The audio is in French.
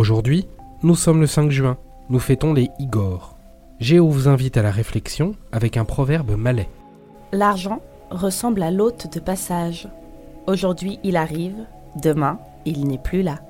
Aujourd'hui, nous sommes le 5 juin, nous fêtons les Igor. Géo vous invite à la réflexion avec un proverbe malais. L'argent ressemble à l'hôte de passage. Aujourd'hui il arrive, demain il n'est plus là.